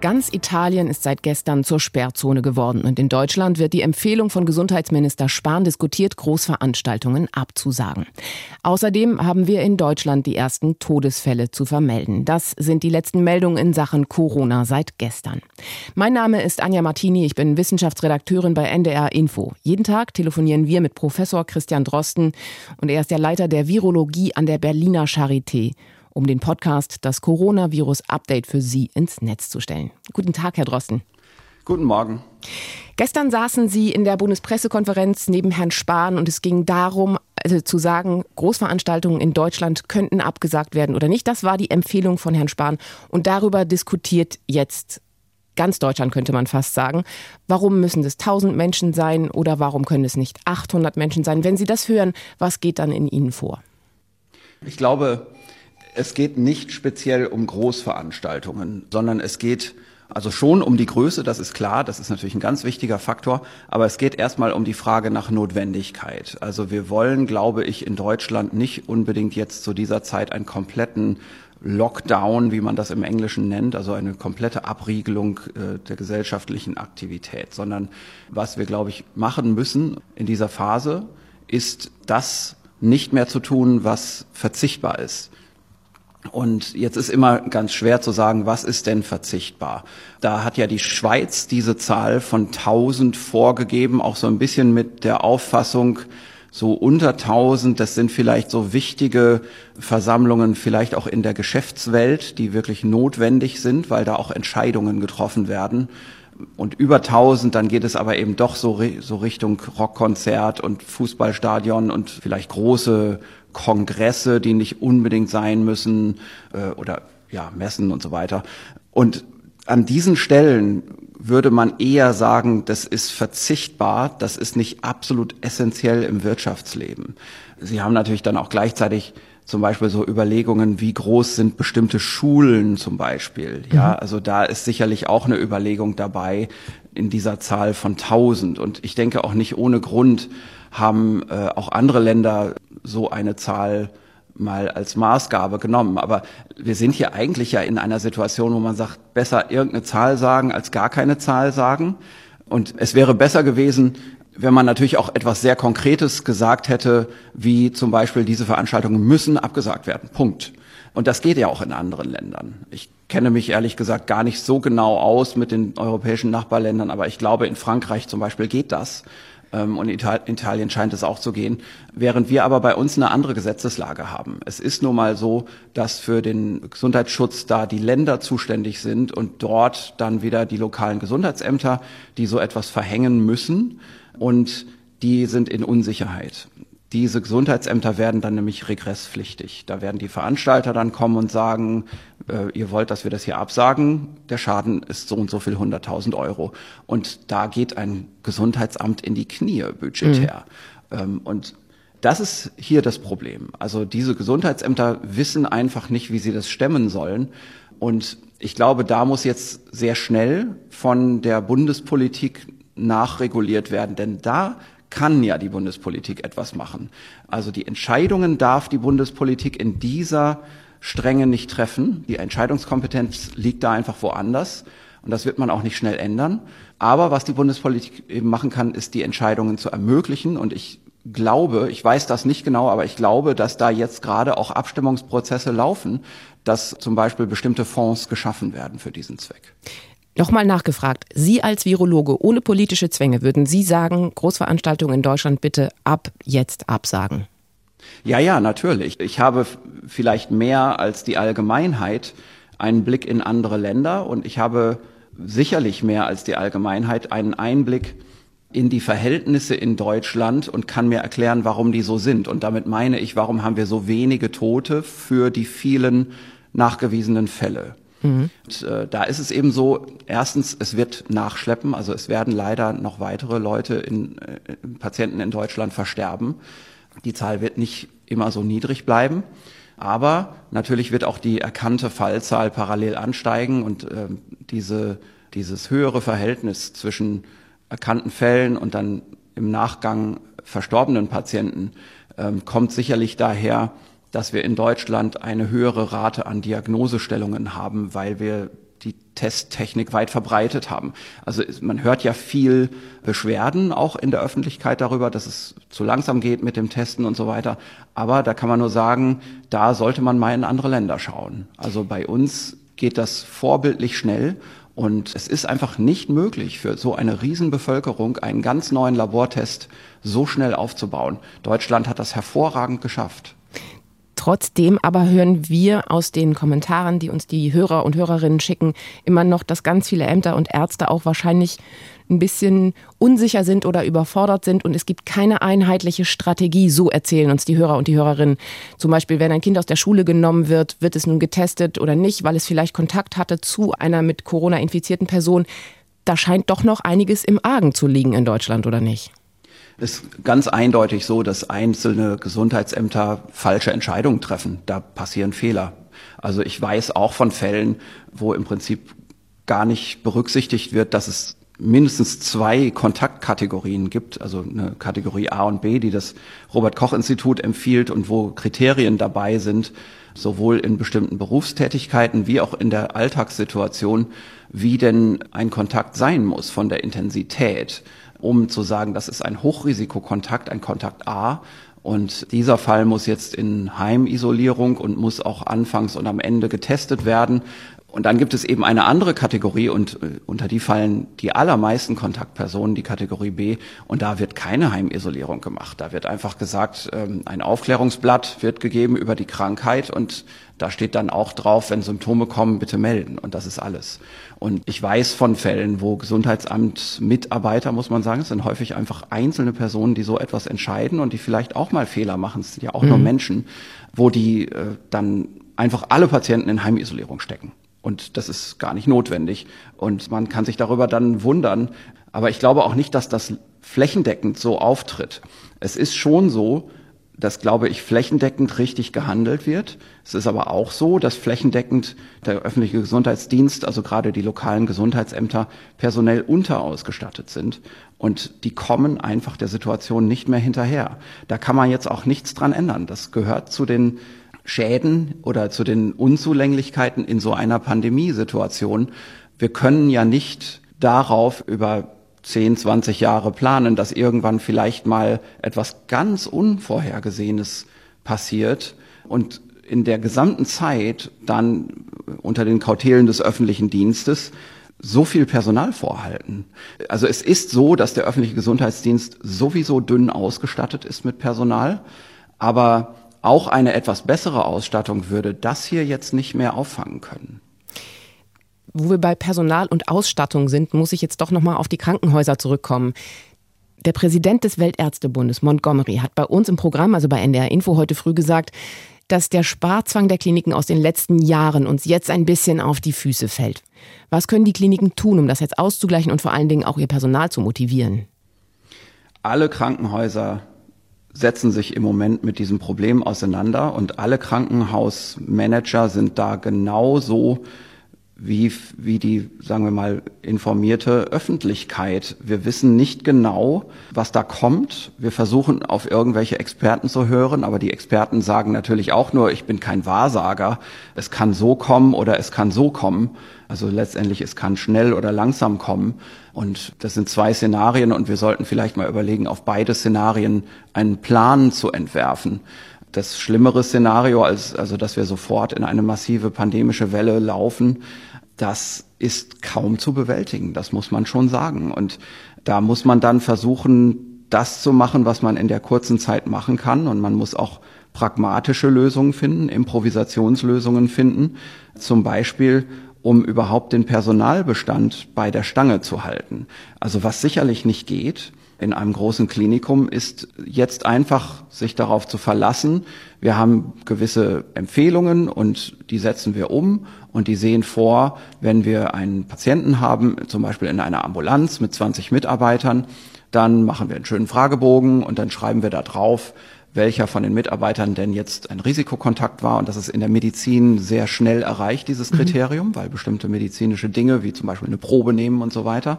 Ganz Italien ist seit gestern zur Sperrzone geworden und in Deutschland wird die Empfehlung von Gesundheitsminister Spahn diskutiert, Großveranstaltungen abzusagen. Außerdem haben wir in Deutschland die ersten Todesfälle zu vermelden. Das sind die letzten Meldungen in Sachen Corona seit gestern. Mein Name ist Anja Martini, ich bin Wissenschaftsredakteurin bei NDR Info. Jeden Tag telefonieren wir mit Professor Christian Drosten und er ist der Leiter der Virologie an der Berliner Charité um den Podcast Das Coronavirus-Update für Sie ins Netz zu stellen. Guten Tag, Herr Drosten. Guten Morgen. Gestern saßen Sie in der Bundespressekonferenz neben Herrn Spahn und es ging darum, also zu sagen, Großveranstaltungen in Deutschland könnten abgesagt werden oder nicht. Das war die Empfehlung von Herrn Spahn. Und darüber diskutiert jetzt ganz Deutschland, könnte man fast sagen. Warum müssen es 1000 Menschen sein oder warum können es nicht 800 Menschen sein? Wenn Sie das hören, was geht dann in Ihnen vor? Ich glaube, es geht nicht speziell um Großveranstaltungen, sondern es geht also schon um die Größe, das ist klar, das ist natürlich ein ganz wichtiger Faktor, aber es geht erstmal um die Frage nach Notwendigkeit. Also wir wollen, glaube ich, in Deutschland nicht unbedingt jetzt zu dieser Zeit einen kompletten Lockdown, wie man das im Englischen nennt, also eine komplette Abriegelung äh, der gesellschaftlichen Aktivität, sondern was wir, glaube ich, machen müssen in dieser Phase, ist das nicht mehr zu tun, was verzichtbar ist. Und jetzt ist immer ganz schwer zu sagen, was ist denn verzichtbar? Da hat ja die Schweiz diese Zahl von 1000 vorgegeben, auch so ein bisschen mit der Auffassung, so unter 1000, das sind vielleicht so wichtige Versammlungen, vielleicht auch in der Geschäftswelt, die wirklich notwendig sind, weil da auch Entscheidungen getroffen werden. Und über 1000, dann geht es aber eben doch so, so Richtung Rockkonzert und Fußballstadion und vielleicht große Kongresse, die nicht unbedingt sein müssen äh, oder ja, Messen und so weiter. Und an diesen Stellen würde man eher sagen, das ist verzichtbar, das ist nicht absolut essentiell im Wirtschaftsleben. Sie haben natürlich dann auch gleichzeitig zum Beispiel so Überlegungen, wie groß sind bestimmte Schulen zum Beispiel. Ja, mhm. also da ist sicherlich auch eine Überlegung dabei in dieser Zahl von 1000. Und ich denke auch nicht ohne Grund haben äh, auch andere Länder so eine Zahl mal als Maßgabe genommen. Aber wir sind hier eigentlich ja in einer Situation, wo man sagt, besser irgendeine Zahl sagen als gar keine Zahl sagen. Und es wäre besser gewesen, wenn man natürlich auch etwas sehr Konkretes gesagt hätte, wie zum Beispiel diese Veranstaltungen müssen abgesagt werden. Punkt. Und das geht ja auch in anderen Ländern. Ich kenne mich ehrlich gesagt gar nicht so genau aus mit den europäischen Nachbarländern, aber ich glaube, in Frankreich zum Beispiel geht das. Ähm, und Italien scheint es auch zu gehen, während wir aber bei uns eine andere Gesetzeslage haben. Es ist nun mal so, dass für den Gesundheitsschutz da die Länder zuständig sind und dort dann wieder die lokalen Gesundheitsämter, die so etwas verhängen müssen und die sind in Unsicherheit. Diese Gesundheitsämter werden dann nämlich regresspflichtig. Da werden die Veranstalter dann kommen und sagen, äh, ihr wollt, dass wir das hier absagen. Der Schaden ist so und so viel hunderttausend Euro. Und da geht ein Gesundheitsamt in die Knie budgetär. Mhm. Ähm, und das ist hier das Problem. Also diese Gesundheitsämter wissen einfach nicht, wie sie das stemmen sollen. Und ich glaube, da muss jetzt sehr schnell von der Bundespolitik nachreguliert werden, denn da kann ja die Bundespolitik etwas machen. Also die Entscheidungen darf die Bundespolitik in dieser Strenge nicht treffen. Die Entscheidungskompetenz liegt da einfach woanders. Und das wird man auch nicht schnell ändern. Aber was die Bundespolitik eben machen kann, ist die Entscheidungen zu ermöglichen. Und ich glaube, ich weiß das nicht genau, aber ich glaube, dass da jetzt gerade auch Abstimmungsprozesse laufen, dass zum Beispiel bestimmte Fonds geschaffen werden für diesen Zweck. Nochmal nachgefragt, Sie als Virologe ohne politische Zwänge, würden Sie sagen, Großveranstaltungen in Deutschland bitte ab jetzt absagen? Ja, ja, natürlich. Ich habe vielleicht mehr als die Allgemeinheit einen Blick in andere Länder und ich habe sicherlich mehr als die Allgemeinheit einen Einblick in die Verhältnisse in Deutschland und kann mir erklären, warum die so sind. Und damit meine ich, warum haben wir so wenige Tote für die vielen nachgewiesenen Fälle. Mhm. Und, äh, da ist es eben so, erstens, es wird nachschleppen, also es werden leider noch weitere Leute in, äh, Patienten in Deutschland versterben. Die Zahl wird nicht immer so niedrig bleiben. Aber natürlich wird auch die erkannte Fallzahl parallel ansteigen und äh, diese, dieses höhere Verhältnis zwischen erkannten Fällen und dann im Nachgang verstorbenen Patienten ähm, kommt sicherlich daher, dass wir in Deutschland eine höhere Rate an Diagnosestellungen haben, weil wir die Testtechnik weit verbreitet haben. Also man hört ja viel Beschwerden auch in der Öffentlichkeit darüber, dass es zu langsam geht mit dem Testen und so weiter. Aber da kann man nur sagen, da sollte man mal in andere Länder schauen. Also bei uns geht das vorbildlich schnell und es ist einfach nicht möglich für so eine Riesenbevölkerung einen ganz neuen Labortest so schnell aufzubauen. Deutschland hat das hervorragend geschafft. Trotzdem aber hören wir aus den Kommentaren, die uns die Hörer und Hörerinnen schicken, immer noch, dass ganz viele Ämter und Ärzte auch wahrscheinlich ein bisschen unsicher sind oder überfordert sind und es gibt keine einheitliche Strategie. So erzählen uns die Hörer und die Hörerinnen. Zum Beispiel, wenn ein Kind aus der Schule genommen wird, wird es nun getestet oder nicht, weil es vielleicht Kontakt hatte zu einer mit Corona infizierten Person. Da scheint doch noch einiges im Argen zu liegen in Deutschland, oder nicht? Ist ganz eindeutig so, dass einzelne Gesundheitsämter falsche Entscheidungen treffen. Da passieren Fehler. Also ich weiß auch von Fällen, wo im Prinzip gar nicht berücksichtigt wird, dass es mindestens zwei Kontaktkategorien gibt, also eine Kategorie A und B, die das Robert Koch Institut empfiehlt und wo Kriterien dabei sind, sowohl in bestimmten Berufstätigkeiten wie auch in der Alltagssituation, wie denn ein Kontakt sein muss von der Intensität um zu sagen, das ist ein Hochrisikokontakt, ein Kontakt A. Und dieser Fall muss jetzt in Heimisolierung und muss auch anfangs und am Ende getestet werden. Und dann gibt es eben eine andere Kategorie und äh, unter die fallen die allermeisten Kontaktpersonen, die Kategorie B. Und da wird keine Heimisolierung gemacht. Da wird einfach gesagt, ähm, ein Aufklärungsblatt wird gegeben über die Krankheit und da steht dann auch drauf, wenn Symptome kommen, bitte melden. Und das ist alles. Und ich weiß von Fällen, wo Gesundheitsamt-Mitarbeiter, muss man sagen, es sind häufig einfach einzelne Personen, die so etwas entscheiden und die vielleicht auch mal Fehler machen. Es sind ja auch mhm. nur Menschen, wo die äh, dann einfach alle Patienten in Heimisolierung stecken. Und das ist gar nicht notwendig. Und man kann sich darüber dann wundern. Aber ich glaube auch nicht, dass das flächendeckend so auftritt. Es ist schon so, dass, glaube ich, flächendeckend richtig gehandelt wird. Es ist aber auch so, dass flächendeckend der öffentliche Gesundheitsdienst, also gerade die lokalen Gesundheitsämter, personell unterausgestattet sind. Und die kommen einfach der Situation nicht mehr hinterher. Da kann man jetzt auch nichts dran ändern. Das gehört zu den Schäden oder zu den Unzulänglichkeiten in so einer Pandemiesituation. Wir können ja nicht darauf über 10, 20 Jahre planen, dass irgendwann vielleicht mal etwas ganz Unvorhergesehenes passiert und in der gesamten Zeit dann unter den Kautelen des öffentlichen Dienstes so viel Personal vorhalten. Also es ist so, dass der öffentliche Gesundheitsdienst sowieso dünn ausgestattet ist mit Personal, aber auch eine etwas bessere Ausstattung würde das hier jetzt nicht mehr auffangen können. Wo wir bei Personal und Ausstattung sind, muss ich jetzt doch noch mal auf die Krankenhäuser zurückkommen. Der Präsident des Weltärztebundes, Montgomery, hat bei uns im Programm, also bei NDR Info heute früh gesagt, dass der Sparzwang der Kliniken aus den letzten Jahren uns jetzt ein bisschen auf die Füße fällt. Was können die Kliniken tun, um das jetzt auszugleichen und vor allen Dingen auch ihr Personal zu motivieren? Alle Krankenhäuser setzen sich im Moment mit diesem Problem auseinander und alle Krankenhausmanager sind da genauso wie, wie die, sagen wir mal, informierte Öffentlichkeit. Wir wissen nicht genau, was da kommt. Wir versuchen auf irgendwelche Experten zu hören, aber die Experten sagen natürlich auch nur, ich bin kein Wahrsager. Es kann so kommen oder es kann so kommen. Also letztendlich, es kann schnell oder langsam kommen. Und das sind zwei Szenarien und wir sollten vielleicht mal überlegen, auf beide Szenarien einen Plan zu entwerfen das schlimmere Szenario, als, also dass wir sofort in eine massive pandemische Welle laufen, das ist kaum zu bewältigen, das muss man schon sagen. Und da muss man dann versuchen, das zu machen, was man in der kurzen Zeit machen kann. Und man muss auch pragmatische Lösungen finden, Improvisationslösungen finden, zum Beispiel um überhaupt den Personalbestand bei der Stange zu halten. Also was sicherlich nicht geht, in einem großen Klinikum ist jetzt einfach sich darauf zu verlassen. Wir haben gewisse Empfehlungen und die setzen wir um und die sehen vor, wenn wir einen Patienten haben, zum Beispiel in einer Ambulanz mit 20 Mitarbeitern, dann machen wir einen schönen Fragebogen und dann schreiben wir da drauf, welcher von den Mitarbeitern denn jetzt ein Risikokontakt war. Und das ist in der Medizin sehr schnell erreicht, dieses mhm. Kriterium, mhm. weil bestimmte medizinische Dinge, wie zum Beispiel eine Probe nehmen und so weiter,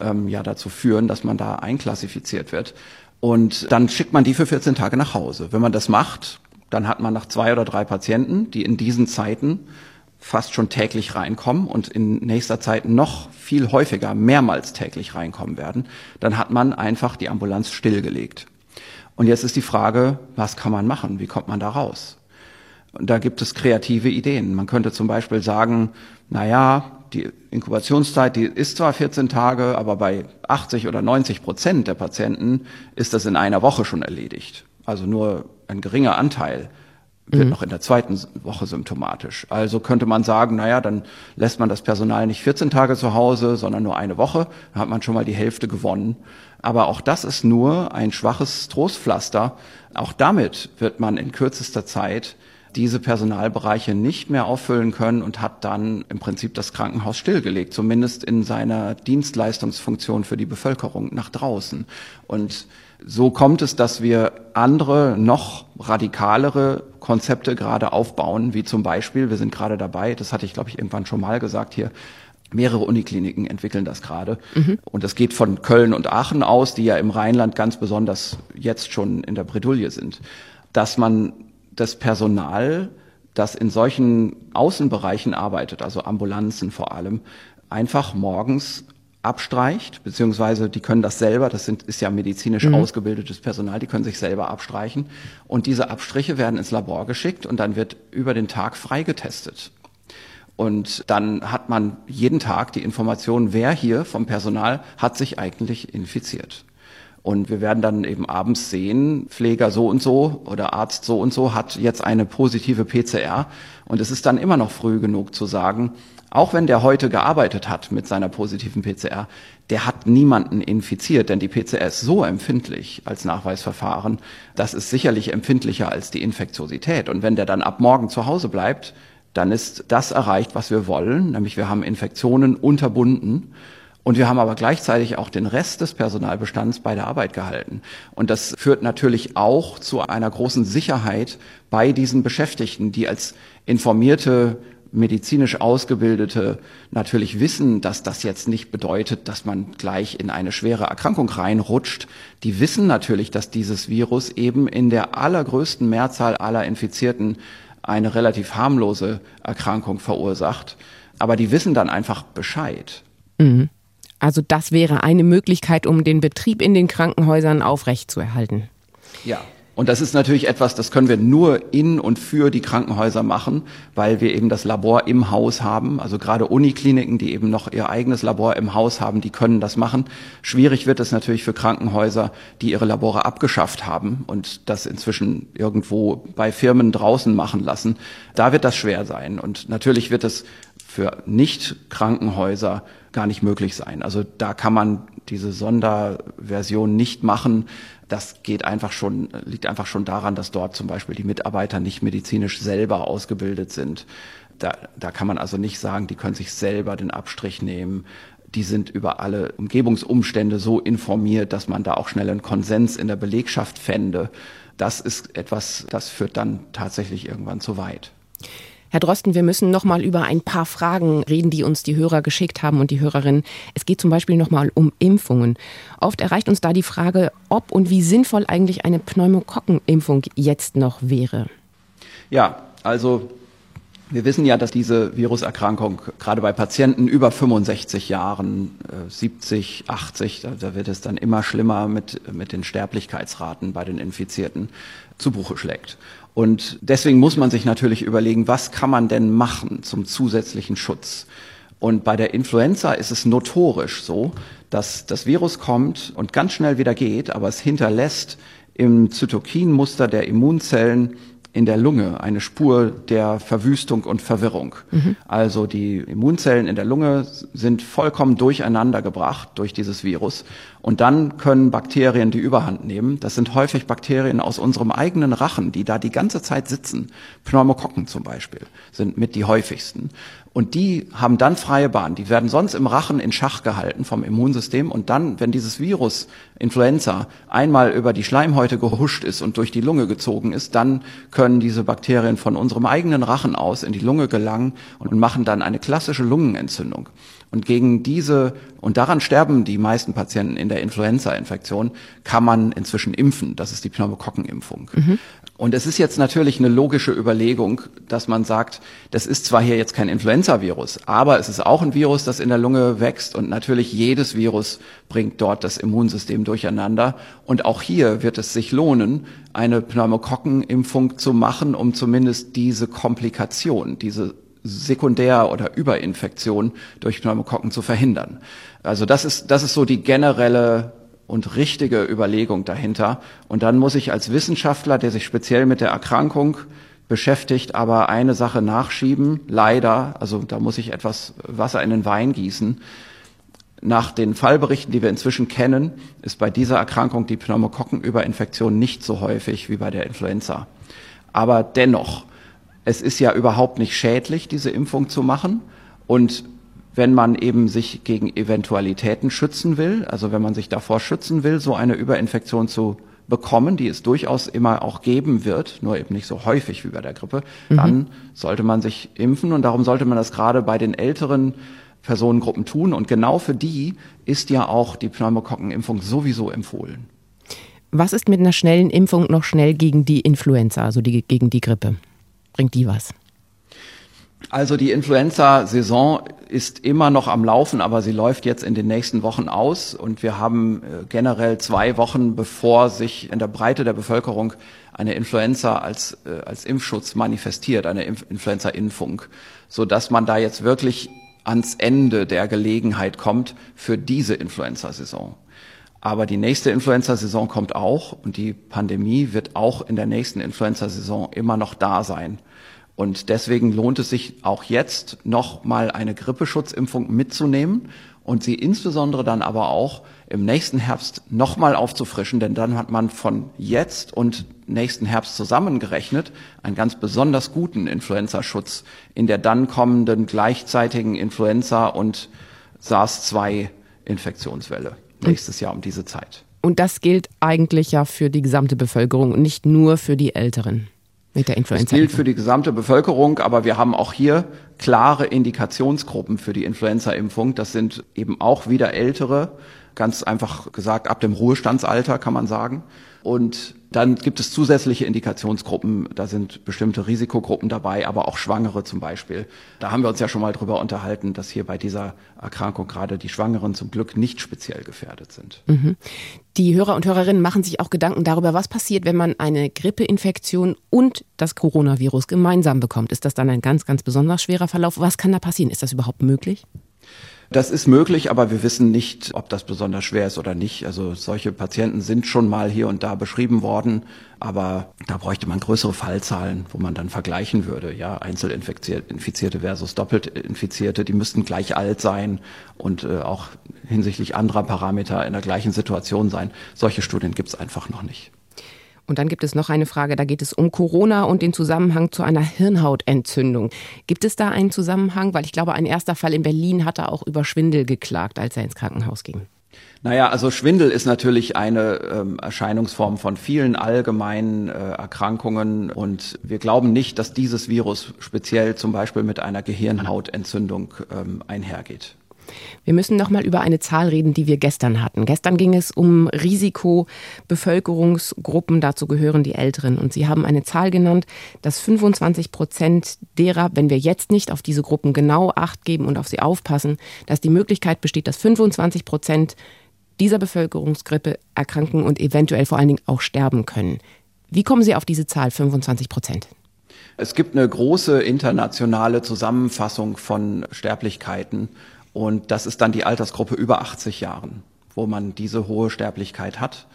ähm, ja dazu führen, dass man da einklassifiziert wird. Und dann schickt man die für 14 Tage nach Hause. Wenn man das macht, dann hat man nach zwei oder drei Patienten, die in diesen Zeiten fast schon täglich reinkommen und in nächster Zeit noch viel häufiger, mehrmals täglich reinkommen werden, dann hat man einfach die Ambulanz stillgelegt. Und jetzt ist die Frage, was kann man machen? Wie kommt man da raus? Und da gibt es kreative Ideen. Man könnte zum Beispiel sagen, na ja, die Inkubationszeit, die ist zwar 14 Tage, aber bei 80 oder 90 Prozent der Patienten ist das in einer Woche schon erledigt. Also nur ein geringer Anteil wird mhm. noch in der zweiten Woche symptomatisch. Also könnte man sagen, naja, dann lässt man das Personal nicht 14 Tage zu Hause, sondern nur eine Woche. Dann hat man schon mal die Hälfte gewonnen. Aber auch das ist nur ein schwaches Trostpflaster. Auch damit wird man in kürzester Zeit diese Personalbereiche nicht mehr auffüllen können und hat dann im Prinzip das Krankenhaus stillgelegt, zumindest in seiner Dienstleistungsfunktion für die Bevölkerung nach draußen. Und so kommt es, dass wir andere, noch radikalere Konzepte gerade aufbauen, wie zum Beispiel, wir sind gerade dabei, das hatte ich, glaube ich, irgendwann schon mal gesagt hier, Mehrere Unikliniken entwickeln das gerade. Mhm. Und das geht von Köln und Aachen aus, die ja im Rheinland ganz besonders jetzt schon in der Bredouille sind. Dass man das Personal, das in solchen Außenbereichen arbeitet, also Ambulanzen vor allem, einfach morgens abstreicht, beziehungsweise die können das selber, das sind, ist ja medizinisch mhm. ausgebildetes Personal, die können sich selber abstreichen. Und diese Abstriche werden ins Labor geschickt und dann wird über den Tag freigetestet. Und dann hat man jeden Tag die Information, wer hier vom Personal hat sich eigentlich infiziert. Und wir werden dann eben abends sehen, Pfleger so und so oder Arzt so und so hat jetzt eine positive PCR. Und es ist dann immer noch früh genug zu sagen, auch wenn der heute gearbeitet hat mit seiner positiven PCR, der hat niemanden infiziert, denn die PCR ist so empfindlich als Nachweisverfahren, das ist sicherlich empfindlicher als die Infektiosität. Und wenn der dann ab morgen zu Hause bleibt, dann ist das erreicht, was wir wollen, nämlich wir haben Infektionen unterbunden und wir haben aber gleichzeitig auch den Rest des Personalbestands bei der Arbeit gehalten. Und das führt natürlich auch zu einer großen Sicherheit bei diesen Beschäftigten, die als informierte medizinisch Ausgebildete natürlich wissen, dass das jetzt nicht bedeutet, dass man gleich in eine schwere Erkrankung reinrutscht. Die wissen natürlich, dass dieses Virus eben in der allergrößten Mehrzahl aller Infizierten eine relativ harmlose Erkrankung verursacht. Aber die wissen dann einfach Bescheid. Mhm. Also das wäre eine Möglichkeit, um den Betrieb in den Krankenhäusern aufrechtzuerhalten. Ja. Und das ist natürlich etwas, das können wir nur in und für die Krankenhäuser machen, weil wir eben das Labor im Haus haben. Also gerade Unikliniken, die eben noch ihr eigenes Labor im Haus haben, die können das machen. Schwierig wird es natürlich für Krankenhäuser, die ihre Labore abgeschafft haben und das inzwischen irgendwo bei Firmen draußen machen lassen. Da wird das schwer sein. Und natürlich wird es für Nicht-Krankenhäuser gar nicht möglich sein. Also da kann man diese Sonderversion nicht machen. Das geht einfach schon, liegt einfach schon daran, dass dort zum Beispiel die Mitarbeiter nicht medizinisch selber ausgebildet sind. Da, da kann man also nicht sagen, die können sich selber den Abstrich nehmen. Die sind über alle Umgebungsumstände so informiert, dass man da auch schnell einen Konsens in der Belegschaft fände. Das ist etwas, das führt dann tatsächlich irgendwann zu weit. Herr Drosten, wir müssen noch mal über ein paar Fragen reden, die uns die Hörer geschickt haben und die Hörerinnen. Es geht zum Beispiel noch mal um Impfungen. Oft erreicht uns da die Frage, ob und wie sinnvoll eigentlich eine Pneumokokkenimpfung jetzt noch wäre. Ja, also wir wissen ja, dass diese Viruserkrankung gerade bei Patienten über 65 Jahren, 70, äh, 80, da, wird es dann immer schlimmer mit, mit den Sterblichkeitsraten bei den Infizierten, zu Buche schlägt. Und deswegen muss man sich natürlich überlegen, was kann man denn machen zum zusätzlichen Schutz? Und bei der Influenza ist es notorisch so, dass das Virus kommt und ganz schnell wieder geht, aber es hinterlässt im Zytokinmuster der Immunzellen in der Lunge eine Spur der Verwüstung und Verwirrung. Mhm. Also die Immunzellen in der Lunge sind vollkommen durcheinander gebracht durch dieses Virus Und dann können Bakterien die Überhand nehmen. Das sind häufig Bakterien aus unserem eigenen Rachen, die da die ganze Zeit sitzen. Pneumokokken zum Beispiel sind mit die häufigsten. Und die haben dann freie Bahn. Die werden sonst im Rachen in Schach gehalten vom Immunsystem. Und dann, wenn dieses Virus Influenza einmal über die Schleimhäute gehuscht ist und durch die Lunge gezogen ist, dann können diese Bakterien von unserem eigenen Rachen aus in die Lunge gelangen und machen dann eine klassische Lungenentzündung. Und gegen diese, und daran sterben die meisten Patienten in der Influenza-Infektion, kann man inzwischen impfen. Das ist die Pneumokokkenimpfung. Mhm. Und es ist jetzt natürlich eine logische Überlegung, dass man sagt, das ist zwar hier jetzt kein Influenza-Virus, aber es ist auch ein Virus, das in der Lunge wächst und natürlich jedes Virus bringt dort das Immunsystem durcheinander. Und auch hier wird es sich lohnen, eine Pneumokokkenimpfung zu machen, um zumindest diese Komplikation, diese Sekundär- oder Überinfektion durch Pneumokokken zu verhindern. Also das ist, das ist so die generelle und richtige Überlegung dahinter. Und dann muss ich als Wissenschaftler, der sich speziell mit der Erkrankung beschäftigt, aber eine Sache nachschieben, leider, also da muss ich etwas Wasser in den Wein gießen. Nach den Fallberichten, die wir inzwischen kennen, ist bei dieser Erkrankung die Pneumokokkenüberinfektion nicht so häufig wie bei der Influenza. Aber dennoch, es ist ja überhaupt nicht schädlich, diese Impfung zu machen. Und wenn man eben sich gegen Eventualitäten schützen will, also wenn man sich davor schützen will, so eine Überinfektion zu bekommen, die es durchaus immer auch geben wird, nur eben nicht so häufig wie bei der Grippe, mhm. dann sollte man sich impfen und darum sollte man das gerade bei den älteren Personengruppen tun und genau für die ist ja auch die Pneumokokkenimpfung sowieso empfohlen. Was ist mit einer schnellen Impfung noch schnell gegen die Influenza, also die, gegen die Grippe? Bringt die was? Also die Influenza-Saison ist immer noch am Laufen, aber sie läuft jetzt in den nächsten Wochen aus und wir haben äh, generell zwei Wochen, bevor sich in der Breite der Bevölkerung eine Influenza als, äh, als Impfschutz manifestiert, eine Influenza-Impfung, so dass man da jetzt wirklich ans Ende der Gelegenheit kommt für diese Influenza-Saison. Aber die nächste Influenza-Saison kommt auch und die Pandemie wird auch in der nächsten Influenza-Saison immer noch da sein. Und deswegen lohnt es sich auch jetzt noch mal eine Grippeschutzimpfung mitzunehmen und sie insbesondere dann aber auch im nächsten Herbst noch mal aufzufrischen, denn dann hat man von jetzt und nächsten Herbst zusammengerechnet einen ganz besonders guten Influenza-Schutz in der dann kommenden gleichzeitigen Influenza- und SARS-2-Infektionswelle nächstes Jahr um diese Zeit. Und das gilt eigentlich ja für die gesamte Bevölkerung und nicht nur für die Älteren mit der Influenza. Das gilt für die gesamte Bevölkerung, aber wir haben auch hier klare Indikationsgruppen für die Influenza-Impfung. Das sind eben auch wieder Ältere, ganz einfach gesagt ab dem Ruhestandsalter kann man sagen. Und dann gibt es zusätzliche Indikationsgruppen, da sind bestimmte Risikogruppen dabei, aber auch Schwangere zum Beispiel. Da haben wir uns ja schon mal drüber unterhalten, dass hier bei dieser Erkrankung gerade die Schwangeren zum Glück nicht speziell gefährdet sind. Mhm. Die Hörer und Hörerinnen machen sich auch Gedanken darüber, was passiert, wenn man eine Grippeinfektion und das Coronavirus gemeinsam bekommt. Ist das dann ein ganz, ganz besonders schwerer Verlauf? Was kann da passieren? Ist das überhaupt möglich? Das ist möglich, aber wir wissen nicht, ob das besonders schwer ist oder nicht. Also solche Patienten sind schon mal hier und da beschrieben worden, aber da bräuchte man größere Fallzahlen, wo man dann vergleichen würde. Ja, Einzelinfizierte versus Doppelinfizierte, die müssten gleich alt sein und äh, auch hinsichtlich anderer Parameter in der gleichen Situation sein. Solche Studien gibt es einfach noch nicht. Und dann gibt es noch eine Frage, da geht es um Corona und den Zusammenhang zu einer Hirnhautentzündung. Gibt es da einen Zusammenhang? Weil ich glaube, ein erster Fall in Berlin hatte auch über Schwindel geklagt, als er ins Krankenhaus ging. Naja, also Schwindel ist natürlich eine ähm, Erscheinungsform von vielen allgemeinen äh, Erkrankungen und wir glauben nicht, dass dieses Virus speziell zum Beispiel mit einer Gehirnhautentzündung ähm, einhergeht. Wir müssen noch mal über eine Zahl reden, die wir gestern hatten. Gestern ging es um Risikobevölkerungsgruppen, dazu gehören die Älteren. Und Sie haben eine Zahl genannt, dass 25 Prozent derer, wenn wir jetzt nicht auf diese Gruppen genau Acht geben und auf sie aufpassen, dass die Möglichkeit besteht, dass 25 Prozent dieser Bevölkerungsgruppe erkranken und eventuell vor allen Dingen auch sterben können. Wie kommen Sie auf diese Zahl 25 Prozent? Es gibt eine große internationale Zusammenfassung von Sterblichkeiten und das ist dann die Altersgruppe über 80 Jahren, wo man diese hohe Sterblichkeit hat.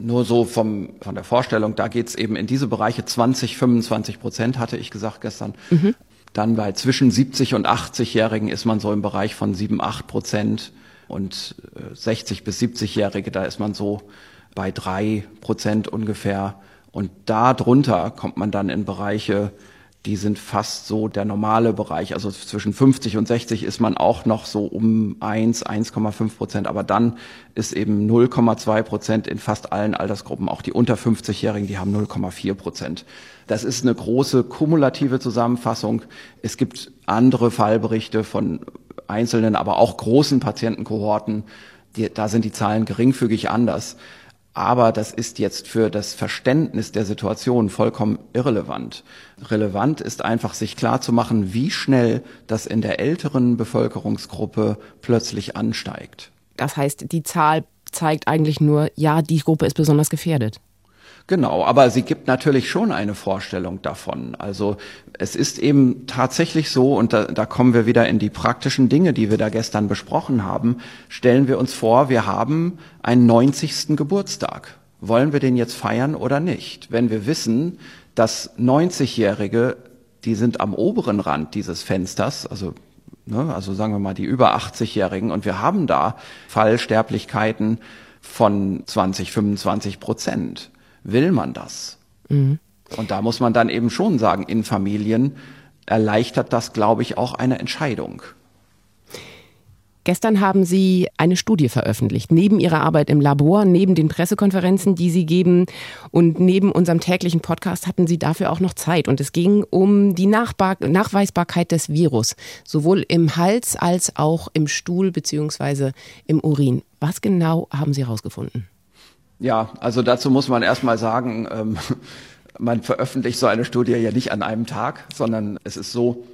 Nur so vom, von der Vorstellung, da geht's eben in diese Bereiche 20, 25 Prozent, hatte ich gesagt gestern. Mhm. Dann bei zwischen 70 und 80-Jährigen ist man so im Bereich von 7, 8 Prozent. Und 60 äh, bis 70-Jährige, da ist man so bei drei Prozent ungefähr. Und darunter kommt man dann in Bereiche, die sind fast so der normale Bereich. Also zwischen 50 und 60 ist man auch noch so um 1, 1,5 Prozent. Aber dann ist eben 0,2 Prozent in fast allen Altersgruppen. Auch die unter 50-Jährigen, die haben 0,4 Prozent. Das ist eine große kumulative Zusammenfassung. Es gibt andere Fallberichte von einzelnen, aber auch großen Patientenkohorten. Die, da sind die Zahlen geringfügig anders. Aber das ist jetzt für das Verständnis der Situation vollkommen irrelevant. Relevant ist einfach, sich klar zu machen, wie schnell das in der älteren Bevölkerungsgruppe plötzlich ansteigt. Das heißt, die Zahl zeigt eigentlich nur, ja, die Gruppe ist besonders gefährdet. Genau, aber sie gibt natürlich schon eine Vorstellung davon. Also es ist eben tatsächlich so, und da, da kommen wir wieder in die praktischen Dinge, die wir da gestern besprochen haben, stellen wir uns vor, wir haben einen 90. Geburtstag. Wollen wir den jetzt feiern oder nicht? Wenn wir wissen, dass 90-Jährige, die sind am oberen Rand dieses Fensters, also ne, also sagen wir mal die über 80-Jährigen, und wir haben da Fallsterblichkeiten von 20, 25 Prozent will man das? Mhm. Und da muss man dann eben schon sagen, in Familien erleichtert das, glaube ich, auch eine Entscheidung. Gestern haben Sie eine Studie veröffentlicht, neben Ihrer Arbeit im Labor, neben den Pressekonferenzen, die Sie geben und neben unserem täglichen Podcast hatten Sie dafür auch noch Zeit. Und es ging um die Nachbar Nachweisbarkeit des Virus, sowohl im Hals als auch im Stuhl bzw. im Urin. Was genau haben Sie herausgefunden? Ja, also dazu muss man erstmal sagen, ähm, man veröffentlicht so eine Studie ja nicht an einem Tag, sondern es ist so,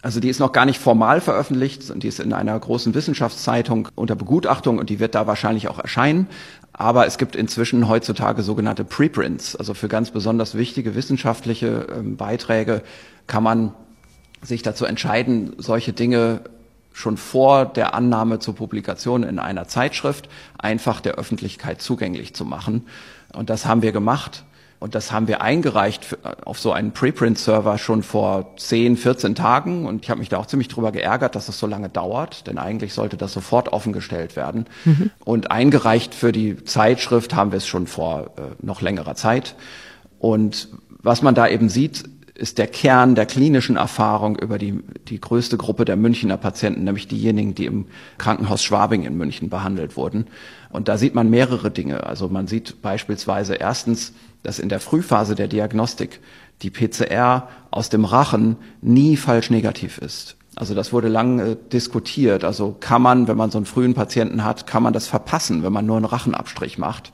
also die ist noch gar nicht formal veröffentlicht, die ist in einer großen Wissenschaftszeitung unter Begutachtung und die wird da wahrscheinlich auch erscheinen. Aber es gibt inzwischen heutzutage sogenannte Preprints. Also für ganz besonders wichtige wissenschaftliche ähm, Beiträge kann man sich dazu entscheiden, solche Dinge schon vor der Annahme zur Publikation in einer Zeitschrift einfach der Öffentlichkeit zugänglich zu machen. Und das haben wir gemacht. Und das haben wir eingereicht auf so einen Preprint-Server schon vor 10, 14 Tagen. Und ich habe mich da auch ziemlich drüber geärgert, dass es so lange dauert, denn eigentlich sollte das sofort offengestellt werden. Mhm. Und eingereicht für die Zeitschrift haben wir es schon vor äh, noch längerer Zeit. Und was man da eben sieht, ist der Kern der klinischen Erfahrung über die, die größte Gruppe der Münchner Patienten, nämlich diejenigen, die im Krankenhaus Schwabing in München behandelt wurden. Und da sieht man mehrere Dinge. Also man sieht beispielsweise erstens, dass in der Frühphase der Diagnostik die PCR aus dem Rachen nie falsch negativ ist. Also das wurde lange diskutiert. Also kann man, wenn man so einen frühen Patienten hat, kann man das verpassen, wenn man nur einen Rachenabstrich macht.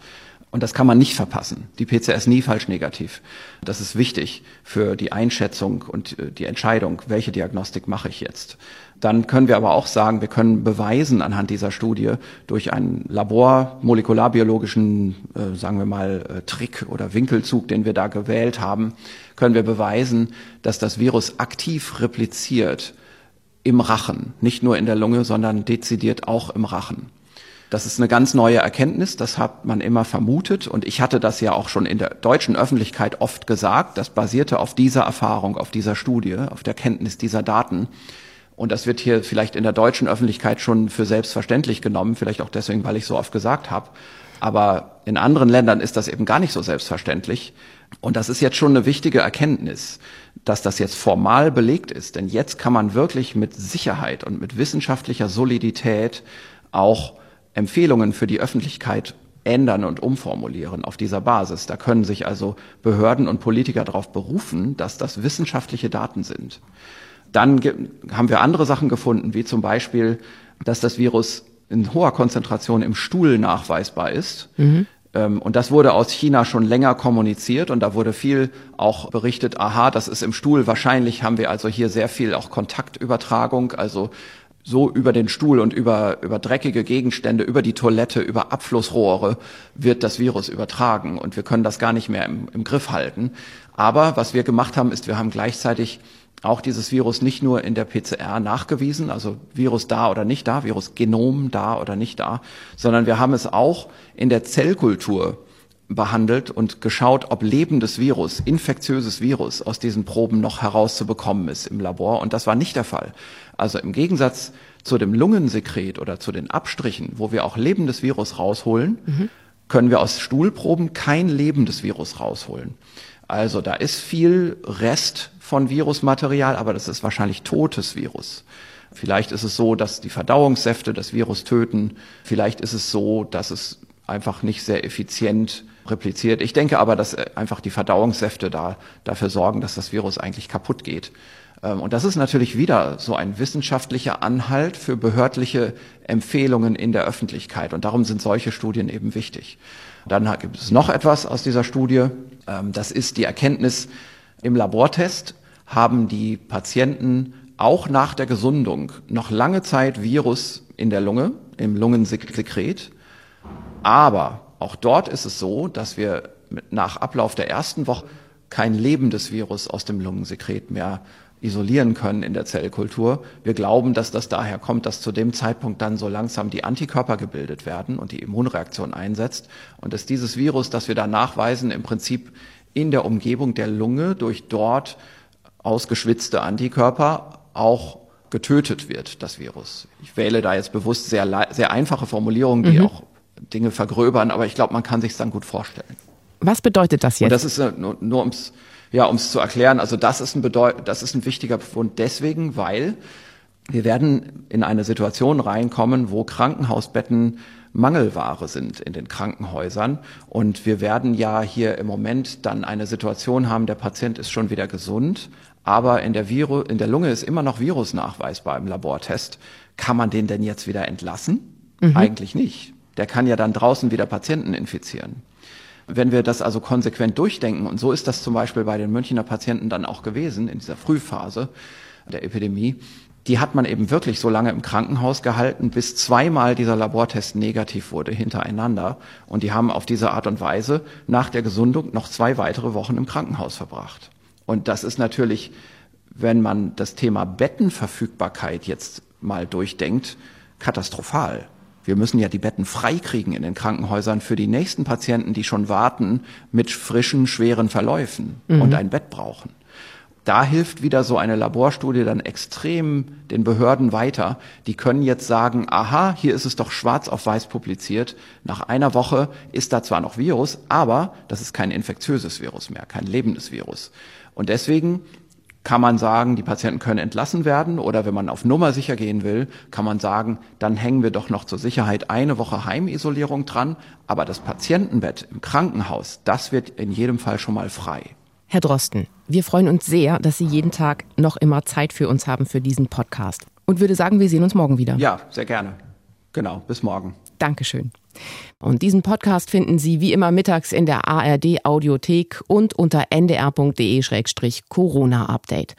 Und das kann man nicht verpassen. Die PCR ist nie falsch negativ. Das ist wichtig für die Einschätzung und äh, die Entscheidung, welche Diagnostik mache ich jetzt. Dann können wir aber auch sagen, wir können beweisen anhand dieser Studie durch einen Labor molekularbiologischen, äh, sagen wir mal, äh, Trick oder Winkelzug, den wir da gewählt haben, können wir beweisen, dass das Virus aktiv repliziert im Rachen, nicht nur in der Lunge, sondern dezidiert auch im Rachen. Das ist eine ganz neue Erkenntnis, das hat man immer vermutet und ich hatte das ja auch schon in der deutschen Öffentlichkeit oft gesagt. Das basierte auf dieser Erfahrung, auf dieser Studie, auf der Kenntnis dieser Daten. Und das wird hier vielleicht in der deutschen Öffentlichkeit schon für selbstverständlich genommen, vielleicht auch deswegen, weil ich so oft gesagt habe. Aber in anderen Ländern ist das eben gar nicht so selbstverständlich. Und das ist jetzt schon eine wichtige Erkenntnis, dass das jetzt formal belegt ist. Denn jetzt kann man wirklich mit Sicherheit und mit wissenschaftlicher Solidität auch Empfehlungen für die Öffentlichkeit ändern und umformulieren auf dieser Basis. Da können sich also Behörden und Politiker darauf berufen, dass das wissenschaftliche Daten sind. Dann haben wir andere Sachen gefunden, wie zum Beispiel, dass das Virus in hoher Konzentration im Stuhl nachweisbar ist. Mhm. Ähm, und das wurde aus China schon länger kommuniziert und da wurde viel auch berichtet, aha, das ist im Stuhl. Wahrscheinlich haben wir also hier sehr viel auch Kontaktübertragung, also so über den Stuhl und über, über dreckige Gegenstände, über die Toilette, über Abflussrohre wird das Virus übertragen und wir können das gar nicht mehr im, im Griff halten. Aber was wir gemacht haben, ist, wir haben gleichzeitig auch dieses Virus nicht nur in der PCR nachgewiesen, also Virus da oder nicht da, Virusgenom da oder nicht da, sondern wir haben es auch in der Zellkultur behandelt und geschaut, ob lebendes Virus, infektiöses Virus aus diesen Proben noch herauszubekommen ist im Labor. Und das war nicht der Fall. Also im Gegensatz zu dem Lungensekret oder zu den Abstrichen, wo wir auch lebendes Virus rausholen, mhm. können wir aus Stuhlproben kein lebendes Virus rausholen. Also da ist viel Rest von Virusmaterial, aber das ist wahrscheinlich totes Virus. Vielleicht ist es so, dass die Verdauungssäfte das Virus töten. Vielleicht ist es so, dass es einfach nicht sehr effizient repliziert. Ich denke aber, dass einfach die Verdauungssäfte da dafür sorgen, dass das Virus eigentlich kaputt geht. Ähm, und das ist natürlich wieder so ein wissenschaftlicher Anhalt für behördliche Empfehlungen in der Öffentlichkeit. Und darum sind solche Studien eben wichtig. Dann gibt es noch etwas aus dieser Studie. Ähm, das ist die Erkenntnis, im Labortest haben die Patienten auch nach der Gesundung noch lange Zeit Virus in der Lunge, im Lungensekret. Aber auch dort ist es so, dass wir nach Ablauf der ersten Woche kein lebendes Virus aus dem Lungensekret mehr isolieren können in der Zellkultur. Wir glauben, dass das daher kommt, dass zu dem Zeitpunkt dann so langsam die Antikörper gebildet werden und die Immunreaktion einsetzt und dass dieses Virus, das wir da nachweisen, im Prinzip in der Umgebung der Lunge durch dort ausgeschwitzte Antikörper auch getötet wird, das Virus. Ich wähle da jetzt bewusst sehr, sehr einfache Formulierungen, die mhm. auch Dinge vergröbern, aber ich glaube, man kann sich dann gut vorstellen. Was bedeutet das jetzt? Und das ist äh, nur, nur ums, ja, ums zu erklären. Also das ist ein Bedeut das ist ein wichtiger Befund deswegen, weil wir werden in eine Situation reinkommen, wo Krankenhausbetten Mangelware sind in den Krankenhäusern. Und wir werden ja hier im Moment dann eine Situation haben, der Patient ist schon wieder gesund, aber in der, Viru in der Lunge ist immer noch Virus nachweisbar im Labortest. Kann man den denn jetzt wieder entlassen? Mhm. Eigentlich nicht. Der kann ja dann draußen wieder Patienten infizieren. Wenn wir das also konsequent durchdenken, und so ist das zum Beispiel bei den Münchner Patienten dann auch gewesen in dieser Frühphase der Epidemie, die hat man eben wirklich so lange im Krankenhaus gehalten, bis zweimal dieser Labortest negativ wurde hintereinander. Und die haben auf diese Art und Weise nach der Gesundung noch zwei weitere Wochen im Krankenhaus verbracht. Und das ist natürlich, wenn man das Thema Bettenverfügbarkeit jetzt mal durchdenkt, katastrophal. Wir müssen ja die Betten freikriegen in den Krankenhäusern für die nächsten Patienten, die schon warten mit frischen, schweren Verläufen mhm. und ein Bett brauchen. Da hilft wieder so eine Laborstudie dann extrem den Behörden weiter. Die können jetzt sagen, aha, hier ist es doch schwarz auf weiß publiziert. Nach einer Woche ist da zwar noch Virus, aber das ist kein infektiöses Virus mehr, kein lebendes Virus. Und deswegen kann man sagen, die Patienten können entlassen werden oder wenn man auf Nummer sicher gehen will, kann man sagen, dann hängen wir doch noch zur Sicherheit eine Woche Heimisolierung dran, aber das Patientenbett im Krankenhaus, das wird in jedem Fall schon mal frei. Herr Drosten, wir freuen uns sehr, dass Sie jeden Tag noch immer Zeit für uns haben für diesen Podcast und würde sagen, wir sehen uns morgen wieder. Ja, sehr gerne. Genau, bis morgen. Dankeschön. Und diesen Podcast finden Sie wie immer mittags in der ARD Audiothek und unter ndr.de-corona-update.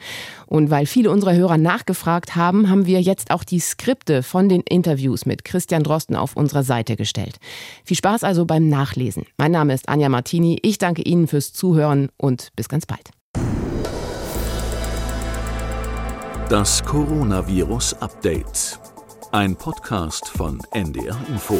Und weil viele unserer Hörer nachgefragt haben, haben wir jetzt auch die Skripte von den Interviews mit Christian Drosten auf unserer Seite gestellt. Viel Spaß also beim Nachlesen. Mein Name ist Anja Martini. Ich danke Ihnen fürs Zuhören und bis ganz bald. Das Coronavirus Update. Ein Podcast von NDR Info.